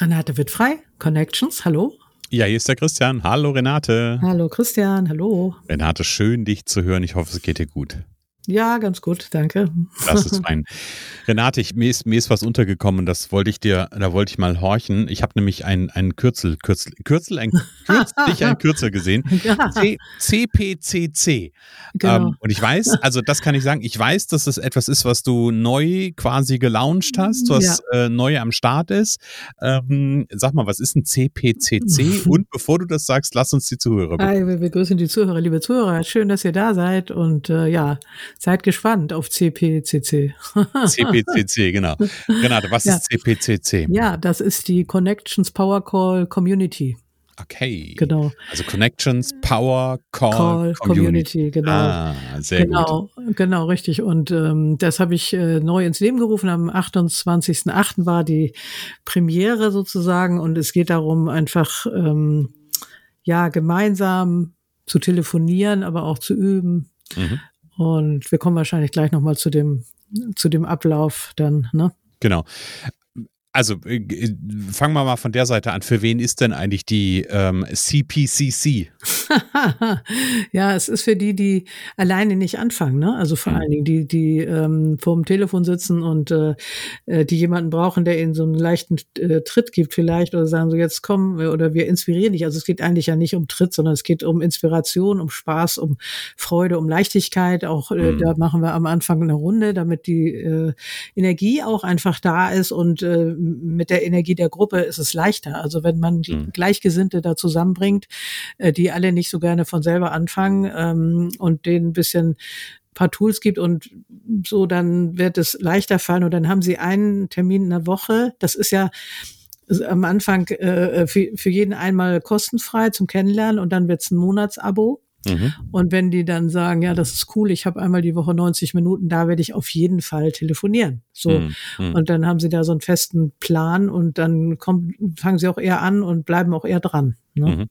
Renate wird frei. Connections, hallo. Ja, hier ist der Christian. Hallo Renate. Hallo Christian, hallo. Renate, schön dich zu hören. Ich hoffe, es geht dir gut. Ja, ganz gut, danke. Das ist fein. Renate, ich, mir, ist, mir ist was untergekommen, das wollte ich dir, da wollte ich mal horchen. Ich habe nämlich ein, ein Kürzel, Kürzel, Kürzel, ein, kürzlich ein Kürzel gesehen. Ja. C, CPCC. Genau. Ähm, und ich weiß, also das kann ich sagen, ich weiß, dass es etwas ist, was du neu quasi gelauncht hast, was ja. äh, neu am Start ist. Ähm, sag mal, was ist ein CPCC? und bevor du das sagst, lass uns die Zuhörer begrüßen. Wir begrüßen die Zuhörer, liebe Zuhörer. Schön, dass ihr da seid und äh, ja, Seid gespannt auf CPCC. CPCC, genau. Renate, was ja. ist CPCC? Ja, das ist die Connections Power Call Community. Okay. Genau. Also Connections, Power, Call, Call Community. Community. Genau. Ah, sehr genau, gut. Genau, richtig. Und ähm, das habe ich äh, neu ins Leben gerufen. Am 28.08. war die Premiere sozusagen. Und es geht darum, einfach ähm, ja gemeinsam zu telefonieren, aber auch zu üben. Mhm. Und wir kommen wahrscheinlich gleich nochmal zu dem, zu dem Ablauf dann, ne? Genau also äh, äh, fangen wir mal von der Seite an. Für wen ist denn eigentlich die ähm, CPCC? ja, es ist für die, die alleine nicht anfangen, ne? Also vor mhm. allen Dingen die, die ähm, vor dem Telefon sitzen und äh, äh, die jemanden brauchen, der ihnen so einen leichten äh, Tritt gibt vielleicht oder sagen so jetzt komm oder wir inspirieren dich. Also es geht eigentlich ja nicht um Tritt, sondern es geht um Inspiration, um Spaß, um Freude, um Leichtigkeit. Auch äh, mhm. da machen wir am Anfang eine Runde, damit die äh, Energie auch einfach da ist und äh, mit der Energie der Gruppe ist es leichter. Also wenn man mhm. Gleichgesinnte da zusammenbringt, äh, die alle nicht so gerne von selber anfangen ähm, und denen ein bisschen paar Tools gibt und so, dann wird es leichter fallen. Und dann haben sie einen Termin in der Woche. Das ist ja am Anfang äh, für, für jeden einmal kostenfrei zum Kennenlernen und dann wird es ein Monatsabo. Mhm. Und wenn die dann sagen, ja, das ist cool, ich habe einmal die Woche 90 Minuten, da werde ich auf jeden Fall telefonieren. So. Mhm. mhm. Und dann haben sie da so einen festen Plan und dann kommt, fangen sie auch eher an und bleiben auch eher dran. Ne? Mhm.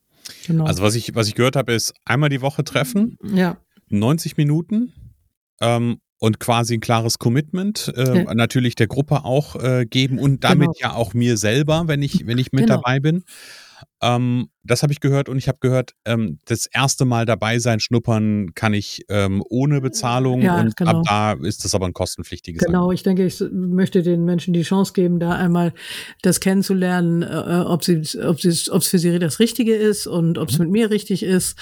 Genau. Also was ich, was ich gehört habe, ist einmal die Woche treffen, ja. 90 Minuten ähm, und quasi ein klares Commitment äh, ja. natürlich der Gruppe auch äh, geben und damit genau. ja auch mir selber, wenn ich, wenn ich mit genau. dabei bin. Ähm, das habe ich gehört und ich habe gehört, ähm, das erste Mal dabei sein, schnuppern kann ich ähm, ohne Bezahlung ja, und genau. ab da ist das aber ein kostenpflichtiges. Genau, Angebot. ich denke, ich möchte den Menschen die Chance geben, da einmal das kennenzulernen, äh, ob sie, ob sie, ob es für sie das Richtige ist und ob es mhm. mit mir richtig ist.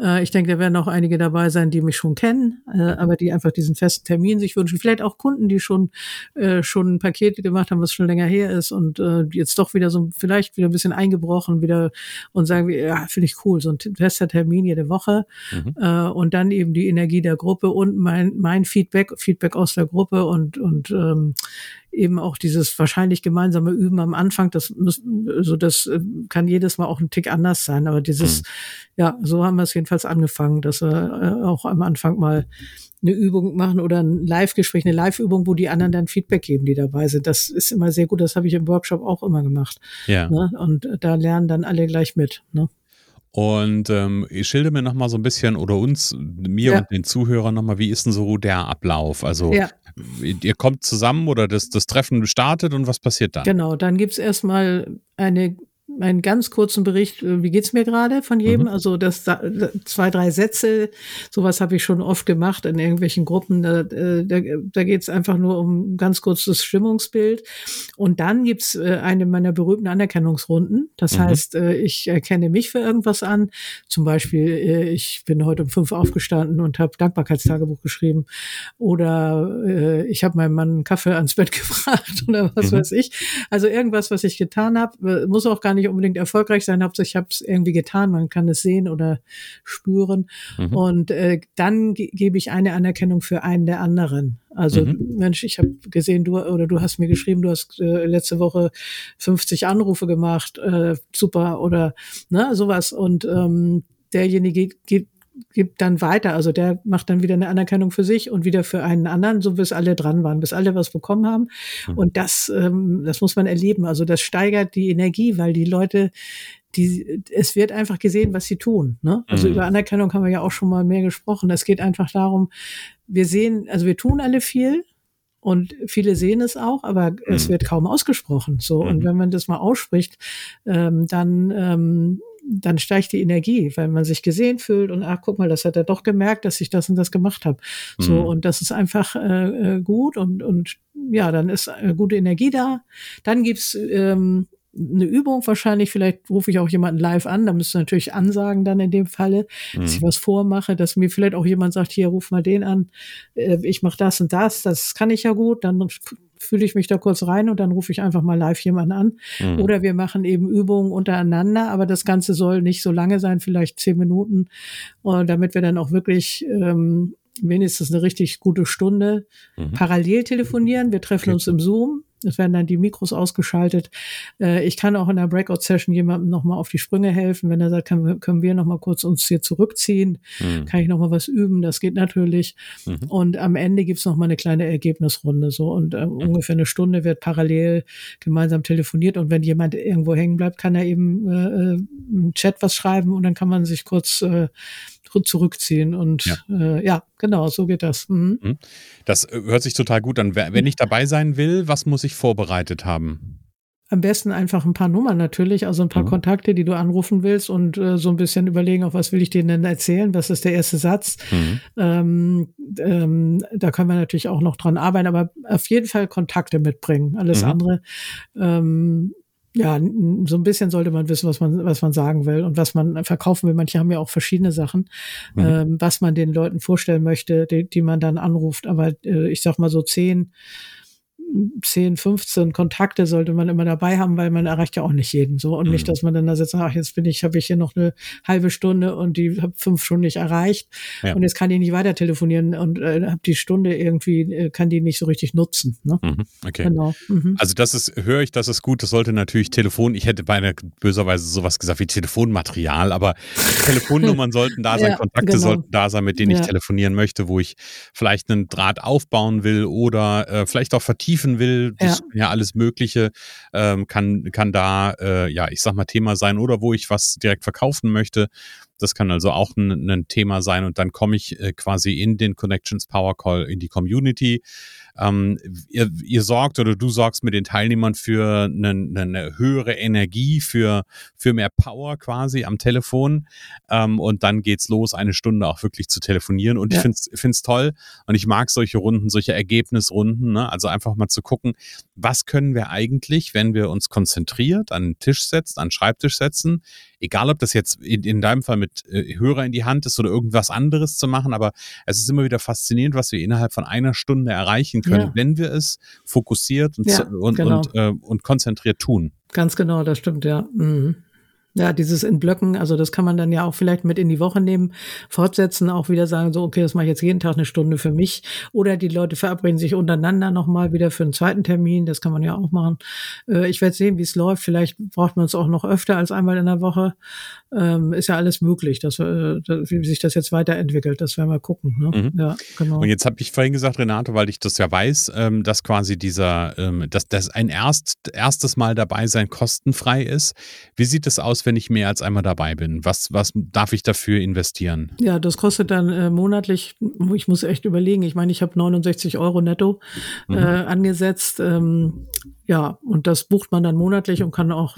Äh, ich denke, da werden auch einige dabei sein, die mich schon kennen, äh, aber die einfach diesen festen Termin sich wünschen. Vielleicht auch Kunden, die schon äh, schon ein Paket gemacht haben, was schon länger her ist und äh, jetzt doch wieder so vielleicht wieder ein bisschen eingebrochen, wieder und und sagen wir, ja, finde ich cool, so ein fester Termin jede Woche mhm. äh, und dann eben die Energie der Gruppe und mein, mein Feedback, Feedback aus der Gruppe und, und ähm, eben auch dieses wahrscheinlich gemeinsame Üben am Anfang, das muss, also das äh, kann jedes Mal auch ein Tick anders sein, aber dieses, mhm. ja, so haben wir es jedenfalls angefangen, dass wir äh, auch am Anfang mal eine Übung machen oder ein Live-Gespräch, eine Live-Übung, wo die anderen dann Feedback geben, die dabei sind. Das ist immer sehr gut. Das habe ich im Workshop auch immer gemacht. Ja. Ne? Und da lernen dann alle gleich mit. Ne? Und ähm, ich schilde mir nochmal so ein bisschen oder uns, mir ja. und den Zuhörern nochmal, wie ist denn so der Ablauf? Also ja. ihr kommt zusammen oder das, das Treffen startet und was passiert dann? Genau, dann gibt es erstmal eine einen ganz kurzen Bericht, äh, wie geht's mir gerade von jedem? Mhm. Also das zwei, drei Sätze, sowas habe ich schon oft gemacht in irgendwelchen Gruppen. Da, äh, da, da geht's einfach nur um ganz kurzes Stimmungsbild. Und dann gibt's äh, eine meiner berühmten Anerkennungsrunden. Das mhm. heißt, ich erkenne mich für irgendwas an. Zum Beispiel, ich bin heute um fünf aufgestanden und habe Dankbarkeitstagebuch geschrieben. Oder ich habe meinem Mann einen Kaffee ans Bett gebracht oder was mhm. weiß ich. Also irgendwas, was ich getan habe, muss auch gar nicht unbedingt erfolgreich sein. Hauptsache ich habe es irgendwie getan. Man kann es sehen oder spüren. Mhm. Und äh, dann ge gebe ich eine Anerkennung für einen der anderen. Also mhm. Mensch, ich habe gesehen, du oder du hast mir geschrieben, du hast äh, letzte Woche 50 Anrufe gemacht, äh, super oder ne sowas und ähm, derjenige gibt gibt dann weiter. Also der macht dann wieder eine Anerkennung für sich und wieder für einen anderen, so bis alle dran waren, bis alle was bekommen haben. Mhm. Und das, ähm, das muss man erleben. Also das steigert die Energie, weil die Leute, die, es wird einfach gesehen, was sie tun. Ne? Also mhm. über Anerkennung haben wir ja auch schon mal mehr gesprochen. Es geht einfach darum, wir sehen, also wir tun alle viel, und viele sehen es auch, aber mhm. es wird kaum ausgesprochen. So und mhm. wenn man das mal ausspricht, ähm, dann ähm, dann steigt die Energie, weil man sich gesehen fühlt und ach, guck mal, das hat er doch gemerkt, dass ich das und das gemacht habe. So, mhm. und das ist einfach äh, äh, gut und, und ja, dann ist äh, gute Energie da. Dann gibt's ähm, eine Übung wahrscheinlich, vielleicht rufe ich auch jemanden live an, da müsste natürlich ansagen dann in dem Falle, mhm. dass ich mhm. was vormache, dass mir vielleicht auch jemand sagt, hier, ruf mal den an, äh, ich mache das und das, das kann ich ja gut, dann fühle ich mich da kurz rein und dann rufe ich einfach mal live jemanden an. Mhm. Oder wir machen eben Übungen untereinander, aber das Ganze soll nicht so lange sein, vielleicht zehn Minuten, äh, damit wir dann auch wirklich ähm, wenigstens eine richtig gute Stunde mhm. parallel telefonieren. Wir treffen okay. uns im Zoom es werden dann die Mikros ausgeschaltet. Äh, ich kann auch in der Breakout-Session jemandem nochmal auf die Sprünge helfen. Wenn er sagt, können wir, können wir nochmal kurz uns hier zurückziehen, mhm. kann ich nochmal was üben. Das geht natürlich. Mhm. Und am Ende gibt's nochmal eine kleine Ergebnisrunde. So und äh, mhm. ungefähr eine Stunde wird parallel gemeinsam telefoniert. Und wenn jemand irgendwo hängen bleibt, kann er eben äh, äh im Chat was schreiben und dann kann man sich kurz äh, zurückziehen. Und ja, äh, ja genau, so geht das. Mhm. mhm. Das äh, hört sich total gut an. Wenn ich dabei sein will, was muss ich vorbereitet haben? Am besten einfach ein paar Nummern natürlich, also ein paar mhm. Kontakte, die du anrufen willst und äh, so ein bisschen überlegen, auf was will ich denen denn erzählen, was ist der erste Satz. Mhm. Ähm, ähm, da können wir natürlich auch noch dran arbeiten, aber auf jeden Fall Kontakte mitbringen. Alles mhm. andere ähm, ja, so ein bisschen sollte man wissen, was man, was man sagen will und was man verkaufen will. Manche haben ja auch verschiedene Sachen, mhm. ähm, was man den Leuten vorstellen möchte, die, die man dann anruft. Aber äh, ich sag mal so zehn 10, 15 Kontakte sollte man immer dabei haben, weil man erreicht ja auch nicht jeden so und mhm. nicht, dass man dann da sitzt, ach jetzt bin ich, habe ich hier noch eine halbe Stunde und die habe fünf Stunden nicht erreicht ja. und jetzt kann ich nicht weiter telefonieren und äh, habe die Stunde irgendwie äh, kann die nicht so richtig nutzen. Ne? Mhm. Okay. Genau. Mhm. Also das ist höre ich, das ist gut. Das sollte natürlich Telefon. Ich hätte beinahe böserweise sowas gesagt wie Telefonmaterial, aber Telefonnummern sollten da sein, ja, Kontakte genau. sollten da sein, mit denen ja. ich telefonieren möchte, wo ich vielleicht einen Draht aufbauen will oder äh, vielleicht auch vertiefen vertiefen will, ja, ja alles Mögliche, ähm, kann, kann da, äh, ja, ich sag mal, Thema sein oder wo ich was direkt verkaufen möchte. Das kann also auch ein, ein Thema sein und dann komme ich äh, quasi in den Connections Power Call in die Community. Ähm, ihr, ihr sorgt oder du sorgst mit den Teilnehmern für eine, eine höhere Energie, für, für mehr Power quasi am Telefon. Ähm, und dann geht's los, eine Stunde auch wirklich zu telefonieren. Und ja. ich finde es toll und ich mag solche Runden, solche Ergebnisrunden. Ne? Also einfach mal zu gucken, was können wir eigentlich, wenn wir uns konzentriert an den Tisch setzen, an den Schreibtisch setzen, egal ob das jetzt in, in deinem Fall mit äh, Hörer in die Hand ist oder irgendwas anderes zu machen, aber es ist immer wieder faszinierend, was wir innerhalb von einer Stunde erreichen können, ja. wenn wir es fokussiert und, ja, und, genau. und, äh, und konzentriert tun. Ganz genau, das stimmt, ja. Mhm. Ja, dieses in Blöcken, also das kann man dann ja auch vielleicht mit in die Woche nehmen, fortsetzen, auch wieder sagen, so, okay, das mache ich jetzt jeden Tag eine Stunde für mich. Oder die Leute verabreden sich untereinander nochmal wieder für einen zweiten Termin, das kann man ja auch machen. Äh, ich werde sehen, wie es läuft. Vielleicht braucht man es auch noch öfter als einmal in der Woche. Ähm, ist ja alles möglich, dass, äh, wie sich das jetzt weiterentwickelt, das werden wir gucken. Ne? Mhm. Ja, genau. Und jetzt habe ich vorhin gesagt, Renate, weil ich das ja weiß, ähm, dass quasi dieser, ähm, dass, dass ein erst, erstes Mal dabei sein kostenfrei ist. Wie sieht es aus, was, wenn ich mehr als einmal dabei bin? Was, was darf ich dafür investieren? Ja, das kostet dann äh, monatlich, ich muss echt überlegen, ich meine, ich habe 69 Euro netto mhm. äh, angesetzt. Ähm, ja, und das bucht man dann monatlich und kann auch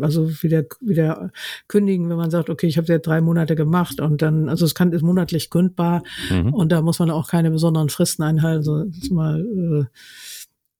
also wieder wieder kündigen, wenn man sagt, okay, ich habe ja drei Monate gemacht und dann, also es kann ist monatlich kündbar mhm. und da muss man auch keine besonderen Fristen einhalten, so ist mal äh,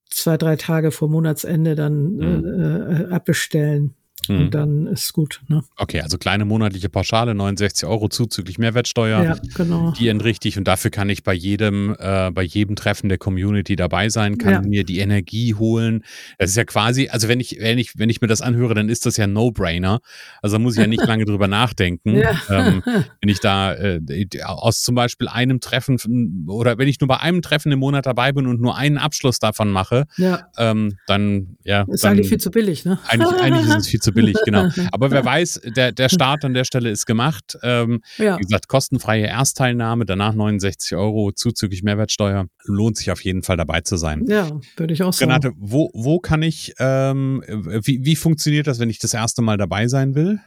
zwei drei Tage vor Monatsende dann mhm. äh, abbestellen. Mhm. Und dann ist gut. Ne? Okay, also kleine monatliche Pauschale, 69 Euro zuzüglich Mehrwertsteuer. Ja, genau. Die entrichte ich und dafür kann ich bei jedem, äh, bei jedem Treffen der Community dabei sein, kann ja. mir die Energie holen. Das ist ja quasi, also wenn ich, wenn ich, wenn ich mir das anhöre, dann ist das ja No-Brainer. Also da muss ich ja nicht lange drüber nachdenken. Ja. Ähm, wenn ich da äh, aus zum Beispiel einem Treffen oder wenn ich nur bei einem Treffen im Monat dabei bin und nur einen Abschluss davon mache, ja. ähm, dann ja. Ist dann, eigentlich viel zu billig, ne? Eigentlich, eigentlich ist es viel zu billig, genau. Aber wer weiß, der, der Start an der Stelle ist gemacht. Ähm, ja. Wie gesagt, kostenfreie Erstteilnahme, danach 69 Euro zuzüglich Mehrwertsteuer. Lohnt sich auf jeden Fall dabei zu sein. Ja, würde ich auch sagen. Renate, wo, wo kann ich, ähm, wie, wie funktioniert das, wenn ich das erste Mal dabei sein will?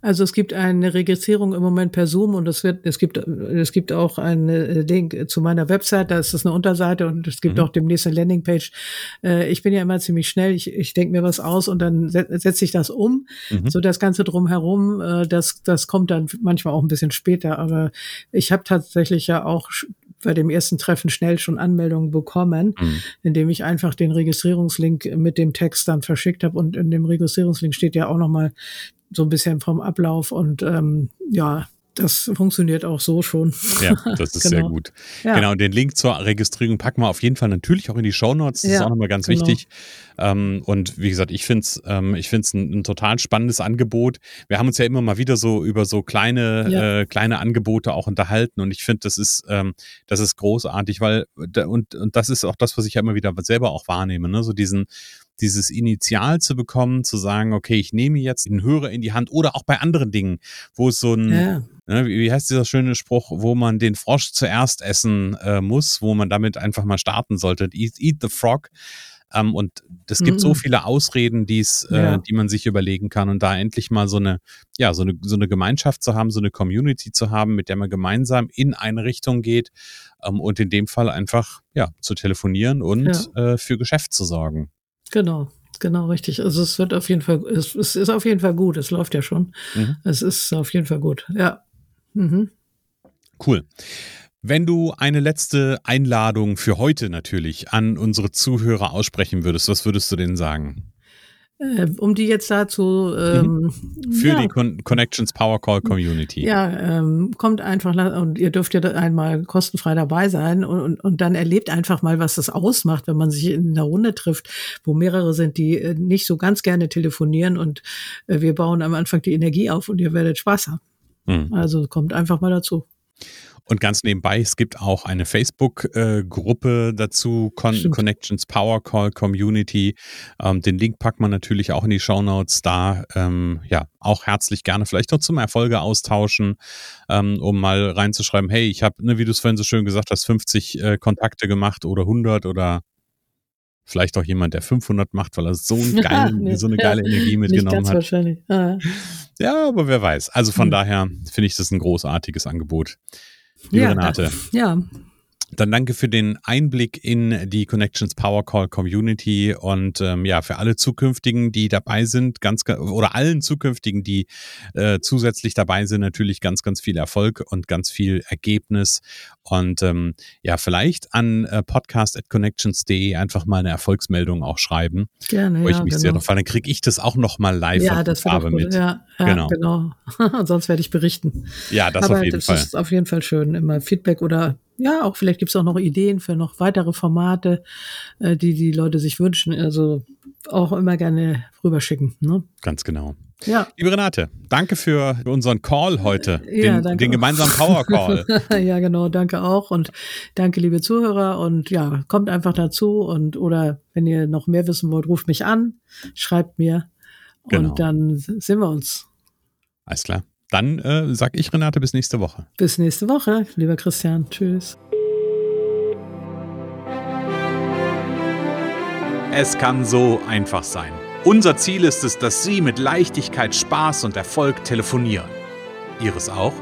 Also es gibt eine Registrierung im Moment per Zoom und es wird, es gibt, es gibt auch einen Link zu meiner Website, da ist das eine Unterseite und es gibt mhm. auch demnächst eine Landingpage. Äh, ich bin ja immer ziemlich schnell, ich, ich denke mir was aus und dann setze ich das um. Mhm. So das Ganze drumherum, äh, das, das kommt dann manchmal auch ein bisschen später, aber ich habe tatsächlich ja auch bei dem ersten Treffen schnell schon Anmeldungen bekommen, mhm. indem ich einfach den Registrierungslink mit dem Text dann verschickt habe und in dem Registrierungslink steht ja auch nochmal so ein bisschen vom Ablauf und ähm, ja, das funktioniert auch so schon. Ja, das ist genau. sehr gut. Ja. Genau, den Link zur Registrierung packen wir auf jeden Fall natürlich auch in die Show Notes. Das ja, ist auch nochmal ganz genau. wichtig. Ähm, und wie gesagt, ich finde es ähm, ich find's ein, ein, total spannendes Angebot. Wir haben uns ja immer mal wieder so über so kleine, ja. äh, kleine Angebote auch unterhalten und ich finde, das ist, ähm, das ist großartig, weil, und, und das ist auch das, was ich ja immer wieder selber auch wahrnehme, ne? so diesen, dieses Initial zu bekommen, zu sagen, okay, ich nehme jetzt den Hörer in die Hand oder auch bei anderen Dingen, wo es so ein, ja. ne, wie heißt dieser schöne Spruch, wo man den Frosch zuerst essen äh, muss, wo man damit einfach mal starten sollte, eat, eat the frog. Ähm, und es gibt mhm. so viele Ausreden, die's, äh, ja. die man sich überlegen kann und da endlich mal so eine, ja, so eine, so eine Gemeinschaft zu haben, so eine Community zu haben, mit der man gemeinsam in eine Richtung geht ähm, und in dem Fall einfach, ja, zu telefonieren und ja. äh, für Geschäft zu sorgen. Genau, genau, richtig. Also es wird auf jeden Fall, es, es ist auf jeden Fall gut, es läuft ja schon. Mhm. Es ist auf jeden Fall gut, ja. Mhm. Cool. Wenn du eine letzte Einladung für heute natürlich an unsere Zuhörer aussprechen würdest, was würdest du denen sagen? Äh, um die jetzt dazu ähm, mhm. für ja. die Con Connections Power Call Community. Ja, ähm, kommt einfach und ihr dürft ja einmal kostenfrei dabei sein und, und, und dann erlebt einfach mal, was das ausmacht, wenn man sich in einer Runde trifft, wo mehrere sind, die äh, nicht so ganz gerne telefonieren und äh, wir bauen am Anfang die Energie auf und ihr werdet Spaß haben. Mhm. Also kommt einfach mal dazu. Und ganz nebenbei, es gibt auch eine Facebook-Gruppe dazu, Con Connections Power Call Community. Ähm, den Link packt man natürlich auch in die Show Notes. Da ähm, ja auch herzlich gerne vielleicht noch zum Erfolge austauschen, ähm, um mal reinzuschreiben, hey, ich habe, ne, wie du es vorhin so schön gesagt hast, 50 äh, Kontakte gemacht oder 100 oder vielleicht auch jemand, der 500 macht, weil er so, einen geilen, nee, so eine geile Energie mitgenommen hat. Wahrscheinlich. Ah. Ja, aber wer weiß. Also von hm. daher finde ich das ein großartiges Angebot liebe ja, Renate. Ja. Dann danke für den Einblick in die Connections Power Call Community und ähm, ja, für alle zukünftigen, die dabei sind, ganz oder allen zukünftigen, die äh, zusätzlich dabei sind, natürlich ganz, ganz viel Erfolg und ganz viel Ergebnis. Und ähm, ja, vielleicht an äh, podcast.connections.de einfach mal eine Erfolgsmeldung auch schreiben. Gerne. Wo ich ja, mich genau. sehr noch dann kriege ich das auch noch mal live ja, das Farbe mit. Ja, ja, genau. genau. Sonst werde ich berichten. Ja, das Aber auf jeden das Fall. Das ist auf jeden Fall schön. Immer Feedback oder ja, auch vielleicht gibt es auch noch Ideen für noch weitere Formate, äh, die die Leute sich wünschen. Also auch immer gerne rüberschicken. Ne? Ganz genau. Ja. Liebe Renate, danke für unseren Call heute, ja, den, den gemeinsamen Power Call. ja, genau, danke auch und danke, liebe Zuhörer und ja, kommt einfach dazu und oder wenn ihr noch mehr wissen wollt, ruft mich an, schreibt mir genau. und dann sehen wir uns. Alles klar. Dann äh, sag ich Renate bis nächste Woche. Bis nächste Woche, lieber Christian. Tschüss. Es kann so einfach sein Unser Ziel ist es, dass Sie mit Leichtigkeit, Spaß und Erfolg telefonieren. Ihres auch?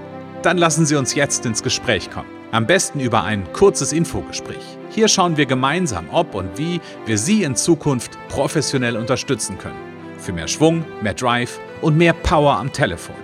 Dann lassen Sie uns jetzt ins Gespräch kommen. Am besten über ein kurzes Infogespräch. Hier schauen wir gemeinsam, ob und wie wir Sie in Zukunft professionell unterstützen können. Für mehr Schwung, mehr Drive und mehr Power am Telefon.